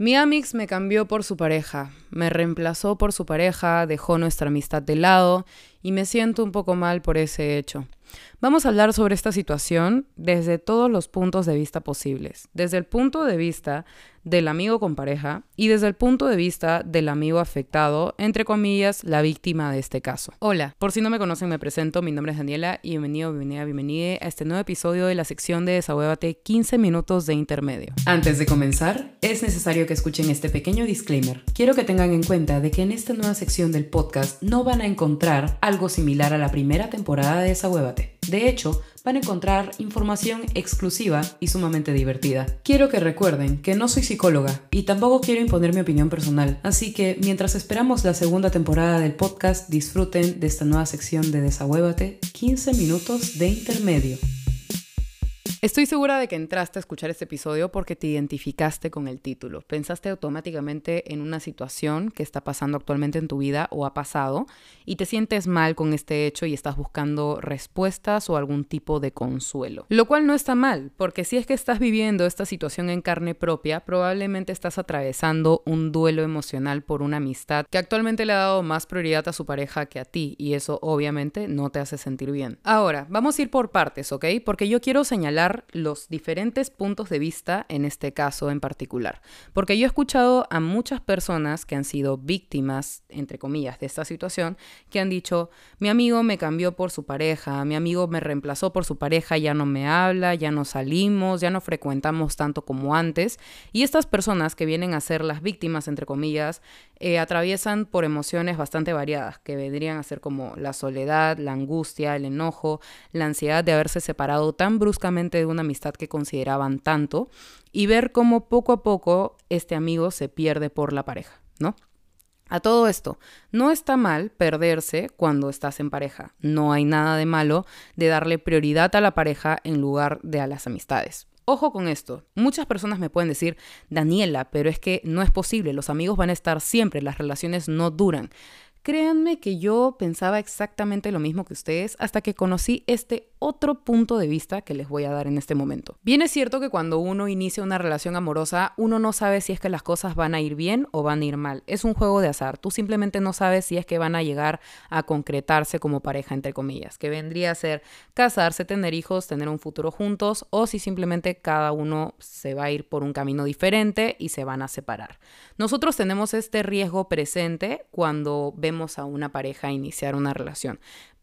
Mi Amix me cambió por su pareja, me reemplazó por su pareja, dejó nuestra amistad de lado y me siento un poco mal por ese hecho. Vamos a hablar sobre esta situación desde todos los puntos de vista posibles, desde el punto de vista del amigo con pareja y desde el punto de vista del amigo afectado, entre comillas, la víctima de este caso. Hola, por si no me conocen me presento, mi nombre es Daniela y bienvenido, bienvenida, bienvenida a este nuevo episodio de la sección de Desahuévate 15 minutos de intermedio. Antes de comenzar, es necesario que escuchen este pequeño disclaimer. Quiero que tengan en cuenta de que en esta nueva sección del podcast no van a encontrar algo similar a la primera temporada de Desahuévate. De hecho, van a encontrar información exclusiva y sumamente divertida. Quiero que recuerden que no soy psicóloga y tampoco quiero imponer mi opinión personal, así que mientras esperamos la segunda temporada del podcast, disfruten de esta nueva sección de Desahuévate, 15 minutos de intermedio. Estoy segura de que entraste a escuchar este episodio porque te identificaste con el título. Pensaste automáticamente en una situación que está pasando actualmente en tu vida o ha pasado y te sientes mal con este hecho y estás buscando respuestas o algún tipo de consuelo. Lo cual no está mal, porque si es que estás viviendo esta situación en carne propia, probablemente estás atravesando un duelo emocional por una amistad que actualmente le ha dado más prioridad a su pareja que a ti y eso obviamente no te hace sentir bien. Ahora, vamos a ir por partes, ¿ok? Porque yo quiero señalar los diferentes puntos de vista en este caso en particular. Porque yo he escuchado a muchas personas que han sido víctimas, entre comillas, de esta situación, que han dicho, mi amigo me cambió por su pareja, mi amigo me reemplazó por su pareja, ya no me habla, ya no salimos, ya no frecuentamos tanto como antes. Y estas personas que vienen a ser las víctimas, entre comillas, eh, atraviesan por emociones bastante variadas, que vendrían a ser como la soledad, la angustia, el enojo, la ansiedad de haberse separado tan bruscamente de una amistad que consideraban tanto y ver cómo poco a poco este amigo se pierde por la pareja, ¿no? A todo esto, no está mal perderse cuando estás en pareja. No hay nada de malo de darle prioridad a la pareja en lugar de a las amistades. Ojo con esto, muchas personas me pueden decir, Daniela, pero es que no es posible, los amigos van a estar siempre, las relaciones no duran. Créanme que yo pensaba exactamente lo mismo que ustedes hasta que conocí este otro punto de vista que les voy a dar en este momento. Bien es cierto que cuando uno inicia una relación amorosa, uno no sabe si es que las cosas van a ir bien o van a ir mal. Es un juego de azar. Tú simplemente no sabes si es que van a llegar a concretarse como pareja, entre comillas, que vendría a ser casarse, tener hijos, tener un futuro juntos, o si simplemente cada uno se va a ir por un camino diferente y se van a separar. Nosotros tenemos este riesgo presente cuando vemos a una pareja iniciar una relación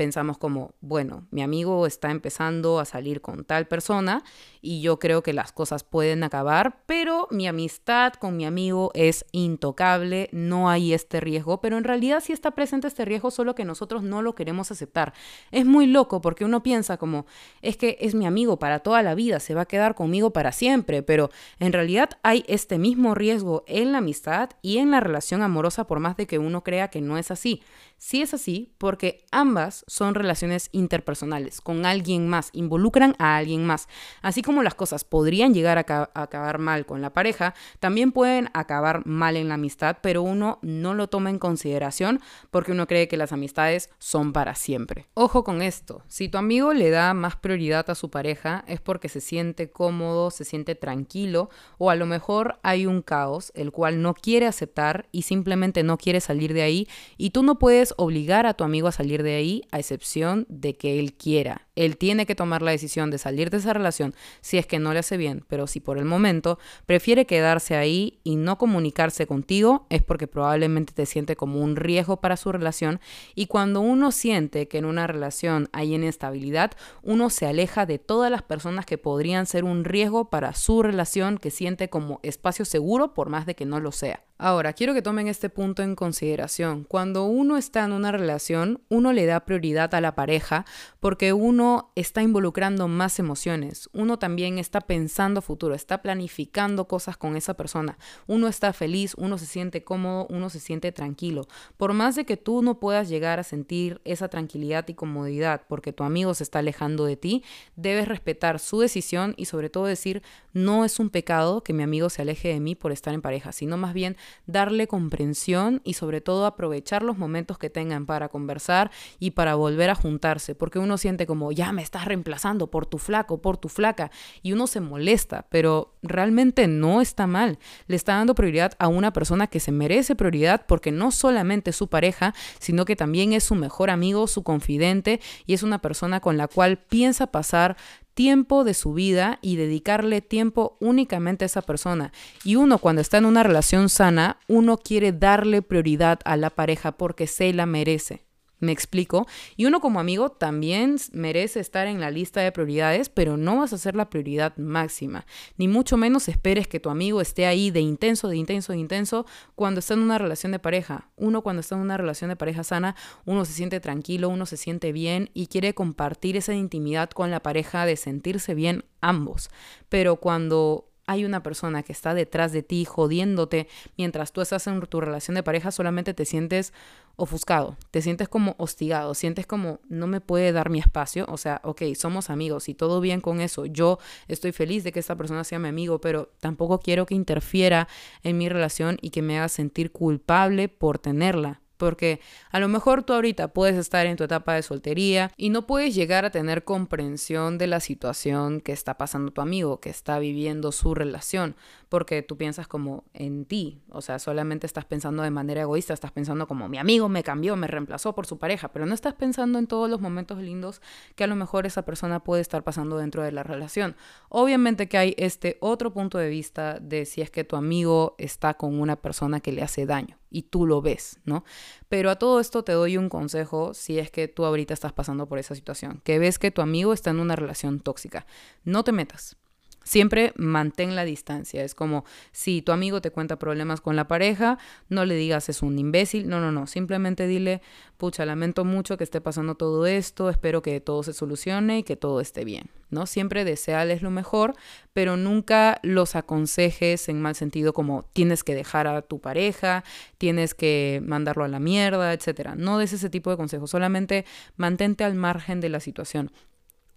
pensamos como, bueno, mi amigo está empezando a salir con tal persona y yo creo que las cosas pueden acabar, pero mi amistad con mi amigo es intocable, no hay este riesgo, pero en realidad sí está presente este riesgo, solo que nosotros no lo queremos aceptar. Es muy loco porque uno piensa como, es que es mi amigo para toda la vida, se va a quedar conmigo para siempre, pero en realidad hay este mismo riesgo en la amistad y en la relación amorosa por más de que uno crea que no es así. Sí es así porque ambas son relaciones interpersonales, con alguien más, involucran a alguien más. Así como las cosas podrían llegar a, acabar mal con la pareja, también pueden acabar mal en la amistad, pero uno no lo toma en consideración porque uno cree que las amistades son para siempre. Ojo con esto, si tu amigo le da más prioridad a su pareja es porque se siente cómodo, se siente tranquilo o a lo mejor hay un caos el cual no quiere aceptar y simplemente no quiere salir de ahí y tú no puedes obligar a tu amigo a salir de ahí excepción de que él quiera. Él tiene que tomar la decisión de salir de esa relación si es que no le hace bien, pero si por el momento prefiere quedarse ahí y no comunicarse contigo, es porque probablemente te siente como un riesgo para su relación y cuando uno siente que en una relación hay inestabilidad, uno se aleja de todas las personas que podrían ser un riesgo para su relación que siente como espacio seguro por más de que no lo sea. Ahora, quiero que tomen este punto en consideración. Cuando uno está en una relación, uno le da prioridad a la pareja porque uno está involucrando más emociones. Uno también está pensando futuro, está planificando cosas con esa persona. Uno está feliz, uno se siente cómodo, uno se siente tranquilo. Por más de que tú no puedas llegar a sentir esa tranquilidad y comodidad porque tu amigo se está alejando de ti, debes respetar su decisión y sobre todo decir, no es un pecado que mi amigo se aleje de mí por estar en pareja, sino más bien darle comprensión y sobre todo aprovechar los momentos que tengan para conversar y para volver a juntarse, porque uno siente como ya me estás reemplazando por tu flaco, por tu flaca, y uno se molesta, pero realmente no está mal. Le está dando prioridad a una persona que se merece prioridad porque no solamente es su pareja, sino que también es su mejor amigo, su confidente, y es una persona con la cual piensa pasar tiempo de su vida y dedicarle tiempo únicamente a esa persona. Y uno cuando está en una relación sana, uno quiere darle prioridad a la pareja porque se la merece. Me explico. Y uno como amigo también merece estar en la lista de prioridades, pero no vas a ser la prioridad máxima. Ni mucho menos esperes que tu amigo esté ahí de intenso, de intenso, de intenso cuando está en una relación de pareja. Uno cuando está en una relación de pareja sana, uno se siente tranquilo, uno se siente bien y quiere compartir esa intimidad con la pareja de sentirse bien ambos. Pero cuando hay una persona que está detrás de ti jodiéndote mientras tú estás en tu relación de pareja, solamente te sientes ofuscado, te sientes como hostigado, sientes como no me puede dar mi espacio, o sea, ok, somos amigos y todo bien con eso, yo estoy feliz de que esta persona sea mi amigo, pero tampoco quiero que interfiera en mi relación y que me haga sentir culpable por tenerla. Porque a lo mejor tú ahorita puedes estar en tu etapa de soltería y no puedes llegar a tener comprensión de la situación que está pasando tu amigo, que está viviendo su relación, porque tú piensas como en ti, o sea, solamente estás pensando de manera egoísta, estás pensando como mi amigo me cambió, me reemplazó por su pareja, pero no estás pensando en todos los momentos lindos que a lo mejor esa persona puede estar pasando dentro de la relación. Obviamente que hay este otro punto de vista de si es que tu amigo está con una persona que le hace daño y tú lo ves, ¿no? Pero a todo esto te doy un consejo si es que tú ahorita estás pasando por esa situación, que ves que tu amigo está en una relación tóxica. No te metas. Siempre mantén la distancia. Es como si tu amigo te cuenta problemas con la pareja, no le digas es un imbécil. No, no, no. Simplemente dile, pucha, lamento mucho que esté pasando todo esto, espero que todo se solucione y que todo esté bien. ¿no? Siempre deseales lo mejor, pero nunca los aconsejes en mal sentido como tienes que dejar a tu pareja, tienes que mandarlo a la mierda, etcétera. No des ese tipo de consejos, solamente mantente al margen de la situación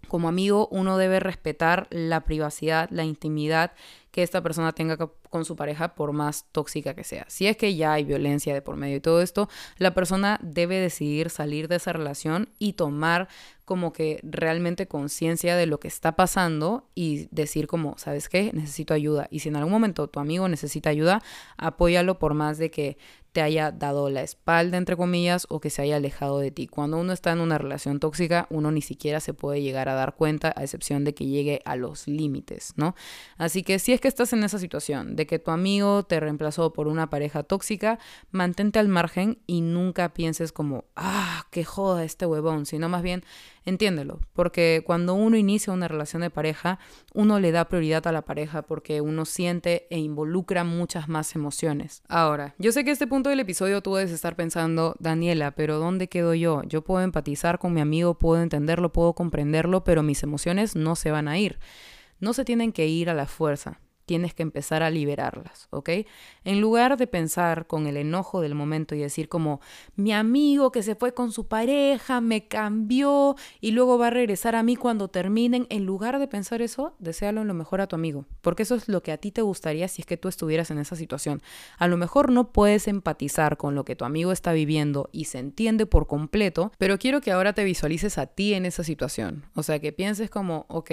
como amigo uno debe respetar la privacidad, la intimidad que esta persona tenga con su pareja por más tóxica que sea. Si es que ya hay violencia de por medio y todo esto, la persona debe decidir salir de esa relación y tomar como que realmente conciencia de lo que está pasando y decir como, ¿sabes qué? Necesito ayuda. Y si en algún momento tu amigo necesita ayuda, apóyalo por más de que te haya dado la espalda, entre comillas, o que se haya alejado de ti. Cuando uno está en una relación tóxica, uno ni siquiera se puede llegar a dar cuenta, a excepción de que llegue a los límites, ¿no? Así que si es que estás en esa situación, de que tu amigo te reemplazó por una pareja tóxica, mantente al margen y nunca pienses como, ah, qué joda este huevón, sino más bien entiéndelo, porque cuando uno inicia una relación de pareja, uno le da prioridad a la pareja porque uno siente e involucra muchas más emociones. Ahora, yo sé que este punto del episodio tú debes estar pensando, Daniela, pero ¿dónde quedo yo? Yo puedo empatizar con mi amigo, puedo entenderlo, puedo comprenderlo, pero mis emociones no se van a ir. No se tienen que ir a la fuerza tienes que empezar a liberarlas, ¿ok? En lugar de pensar con el enojo del momento y decir como, mi amigo que se fue con su pareja me cambió y luego va a regresar a mí cuando terminen, en lugar de pensar eso, deséalo lo mejor a tu amigo, porque eso es lo que a ti te gustaría si es que tú estuvieras en esa situación. A lo mejor no puedes empatizar con lo que tu amigo está viviendo y se entiende por completo, pero quiero que ahora te visualices a ti en esa situación, o sea, que pienses como, ok,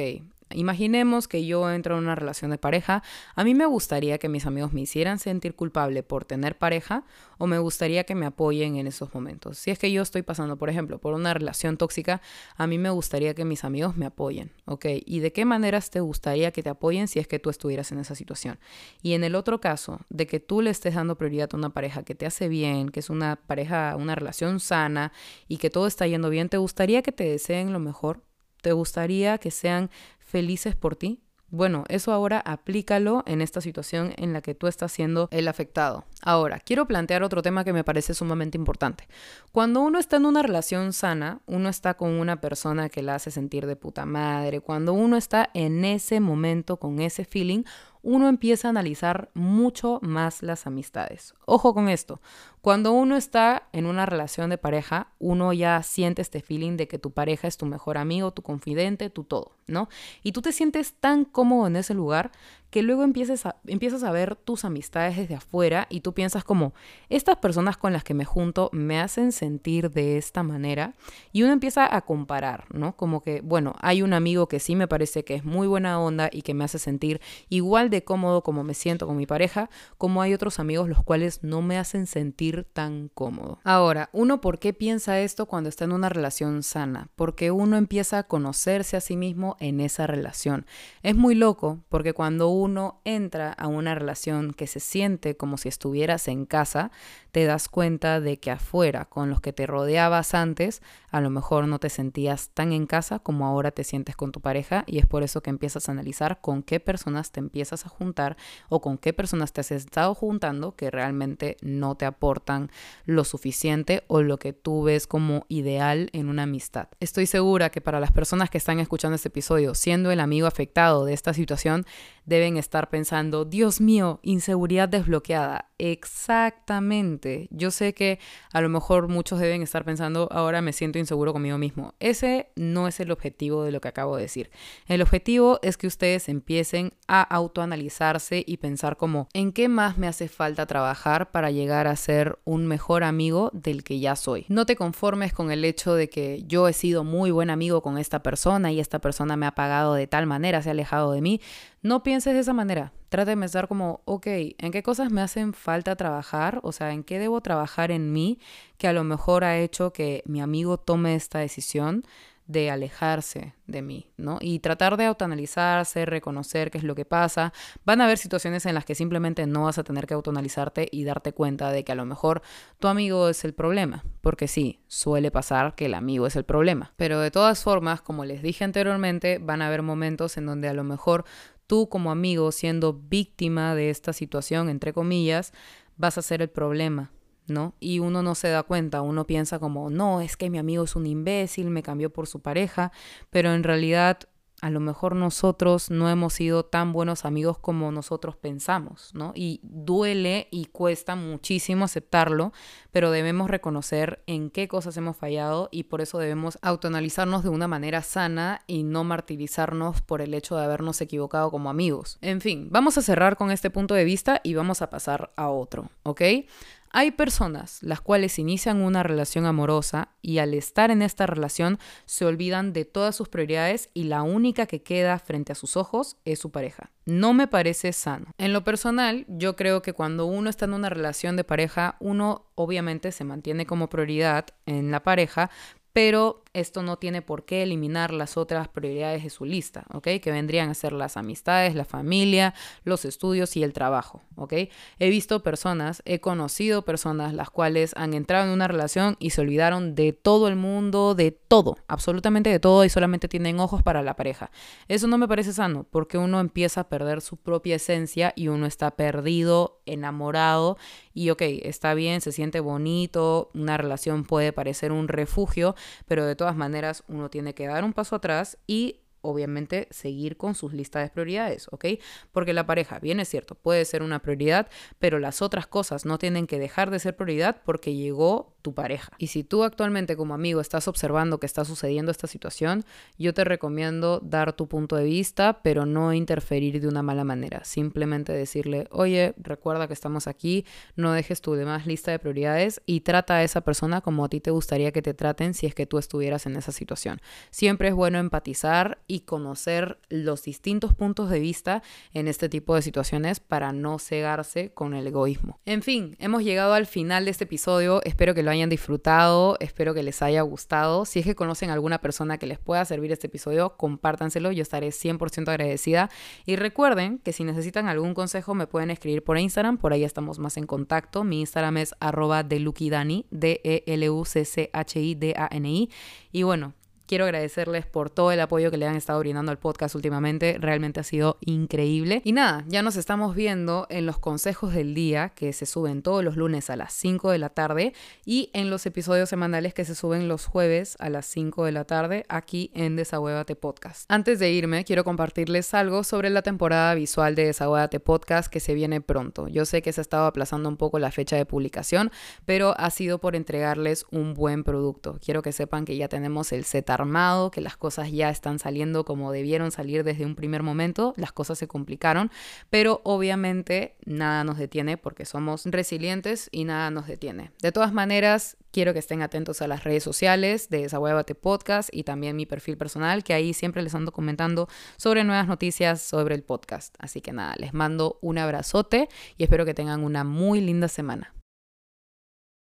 Imaginemos que yo entro en una relación de pareja. A mí me gustaría que mis amigos me hicieran sentir culpable por tener pareja o me gustaría que me apoyen en esos momentos. Si es que yo estoy pasando, por ejemplo, por una relación tóxica, a mí me gustaría que mis amigos me apoyen, ¿ok? ¿Y de qué maneras te gustaría que te apoyen si es que tú estuvieras en esa situación? Y en el otro caso, de que tú le estés dando prioridad a una pareja que te hace bien, que es una pareja, una relación sana y que todo está yendo bien, ¿te gustaría que te deseen lo mejor? ¿Te gustaría que sean felices por ti? Bueno, eso ahora aplícalo en esta situación en la que tú estás siendo el afectado. Ahora, quiero plantear otro tema que me parece sumamente importante. Cuando uno está en una relación sana, uno está con una persona que la hace sentir de puta madre, cuando uno está en ese momento con ese feeling, uno empieza a analizar mucho más las amistades. Ojo con esto, cuando uno está en una relación de pareja, uno ya siente este feeling de que tu pareja es tu mejor amigo, tu confidente, tu todo, ¿no? Y tú te sientes tan cómodo en ese lugar que luego empieces a, empiezas a ver tus amistades desde afuera y tú piensas como, estas personas con las que me junto me hacen sentir de esta manera y uno empieza a comparar, ¿no? Como que, bueno, hay un amigo que sí me parece que es muy buena onda y que me hace sentir igual de cómodo como me siento con mi pareja, como hay otros amigos los cuales no me hacen sentir tan cómodo. Ahora, uno, ¿por qué piensa esto cuando está en una relación sana? Porque uno empieza a conocerse a sí mismo en esa relación. Es muy loco porque cuando uno entra a una relación que se siente como si estuvieras en casa, te das cuenta de que afuera, con los que te rodeabas antes, a lo mejor no te sentías tan en casa como ahora te sientes con tu pareja y es por eso que empiezas a analizar con qué personas te empiezas a juntar o con qué personas te has estado juntando que realmente no te aportan lo suficiente o lo que tú ves como ideal en una amistad. Estoy segura que para las personas que están escuchando este episodio, siendo el amigo afectado de esta situación, deben estar pensando, Dios mío, inseguridad desbloqueada. Exactamente. Yo sé que a lo mejor muchos deben estar pensando, ahora me siento inseguro conmigo mismo. Ese no es el objetivo de lo que acabo de decir. El objetivo es que ustedes empiecen a autoanalizarse y pensar como, ¿en qué más me hace falta trabajar para llegar a ser un mejor amigo del que ya soy? No te conformes con el hecho de que yo he sido muy buen amigo con esta persona y esta persona me ha pagado de tal manera, se ha alejado de mí. No pienses de esa manera. Trata de pensar como, ok, ¿en qué cosas me hacen falta trabajar? O sea, ¿en qué debo trabajar en mí que a lo mejor ha hecho que mi amigo tome esta decisión? de alejarse de mí, ¿no? Y tratar de autoanalizarse, reconocer qué es lo que pasa. Van a haber situaciones en las que simplemente no vas a tener que autoanalizarte y darte cuenta de que a lo mejor tu amigo es el problema, porque sí, suele pasar que el amigo es el problema. Pero de todas formas, como les dije anteriormente, van a haber momentos en donde a lo mejor tú como amigo, siendo víctima de esta situación, entre comillas, vas a ser el problema, ¿no? Y uno no se da cuenta, uno piensa como, no, es que mi amigo es un imbécil, me cambió por su pareja, pero en realidad a lo mejor nosotros no hemos sido tan buenos amigos como nosotros pensamos, ¿no? Y duele y cuesta muchísimo aceptarlo, pero debemos reconocer en qué cosas hemos fallado y por eso debemos autoanalizarnos de una manera sana y no martirizarnos por el hecho de habernos equivocado como amigos. En fin, vamos a cerrar con este punto de vista y vamos a pasar a otro, ¿ok? Hay personas las cuales inician una relación amorosa y al estar en esta relación se olvidan de todas sus prioridades y la única que queda frente a sus ojos es su pareja. No me parece sano. En lo personal, yo creo que cuando uno está en una relación de pareja, uno obviamente se mantiene como prioridad en la pareja, pero esto no tiene por qué eliminar las otras prioridades de su lista, ¿ok? Que vendrían a ser las amistades, la familia, los estudios y el trabajo, ¿ok? He visto personas, he conocido personas las cuales han entrado en una relación y se olvidaron de todo el mundo, de todo, absolutamente de todo y solamente tienen ojos para la pareja. Eso no me parece sano porque uno empieza a perder su propia esencia y uno está perdido, enamorado y ok, está bien, se siente bonito, una relación puede parecer un refugio, pero de todas maneras uno tiene que dar un paso atrás y obviamente seguir con sus listas de prioridades, ¿ok? Porque la pareja, bien es cierto, puede ser una prioridad, pero las otras cosas no tienen que dejar de ser prioridad porque llegó tu pareja. Y si tú actualmente como amigo estás observando que está sucediendo esta situación, yo te recomiendo dar tu punto de vista, pero no interferir de una mala manera. Simplemente decirle, oye, recuerda que estamos aquí, no dejes tu demás lista de prioridades y trata a esa persona como a ti te gustaría que te traten si es que tú estuvieras en esa situación. Siempre es bueno empatizar y conocer los distintos puntos de vista en este tipo de situaciones para no cegarse con el egoísmo. En fin, hemos llegado al final de este episodio. Espero que lo hayan disfrutado, espero que les haya gustado. Si es que conocen a alguna persona que les pueda servir este episodio, compártanselo, yo estaré 100% agradecida. Y recuerden que si necesitan algún consejo me pueden escribir por Instagram, por ahí estamos más en contacto. Mi Instagram es arroba delukidani, D-E-L-U-C-C-H-I-D-A-N-I. Y bueno, Quiero agradecerles por todo el apoyo que le han estado brindando al podcast últimamente. Realmente ha sido increíble. Y nada, ya nos estamos viendo en los consejos del día que se suben todos los lunes a las 5 de la tarde y en los episodios semanales que se suben los jueves a las 5 de la tarde aquí en Desahuévate Podcast. Antes de irme, quiero compartirles algo sobre la temporada visual de Desahuévate Podcast que se viene pronto. Yo sé que se ha estado aplazando un poco la fecha de publicación, pero ha sido por entregarles un buen producto. Quiero que sepan que ya tenemos el set que las cosas ya están saliendo como debieron salir desde un primer momento, las cosas se complicaron, pero obviamente nada nos detiene porque somos resilientes y nada nos detiene. De todas maneras, quiero que estén atentos a las redes sociales de Desahuévate Podcast y también mi perfil personal, que ahí siempre les ando comentando sobre nuevas noticias sobre el podcast. Así que nada, les mando un abrazote y espero que tengan una muy linda semana.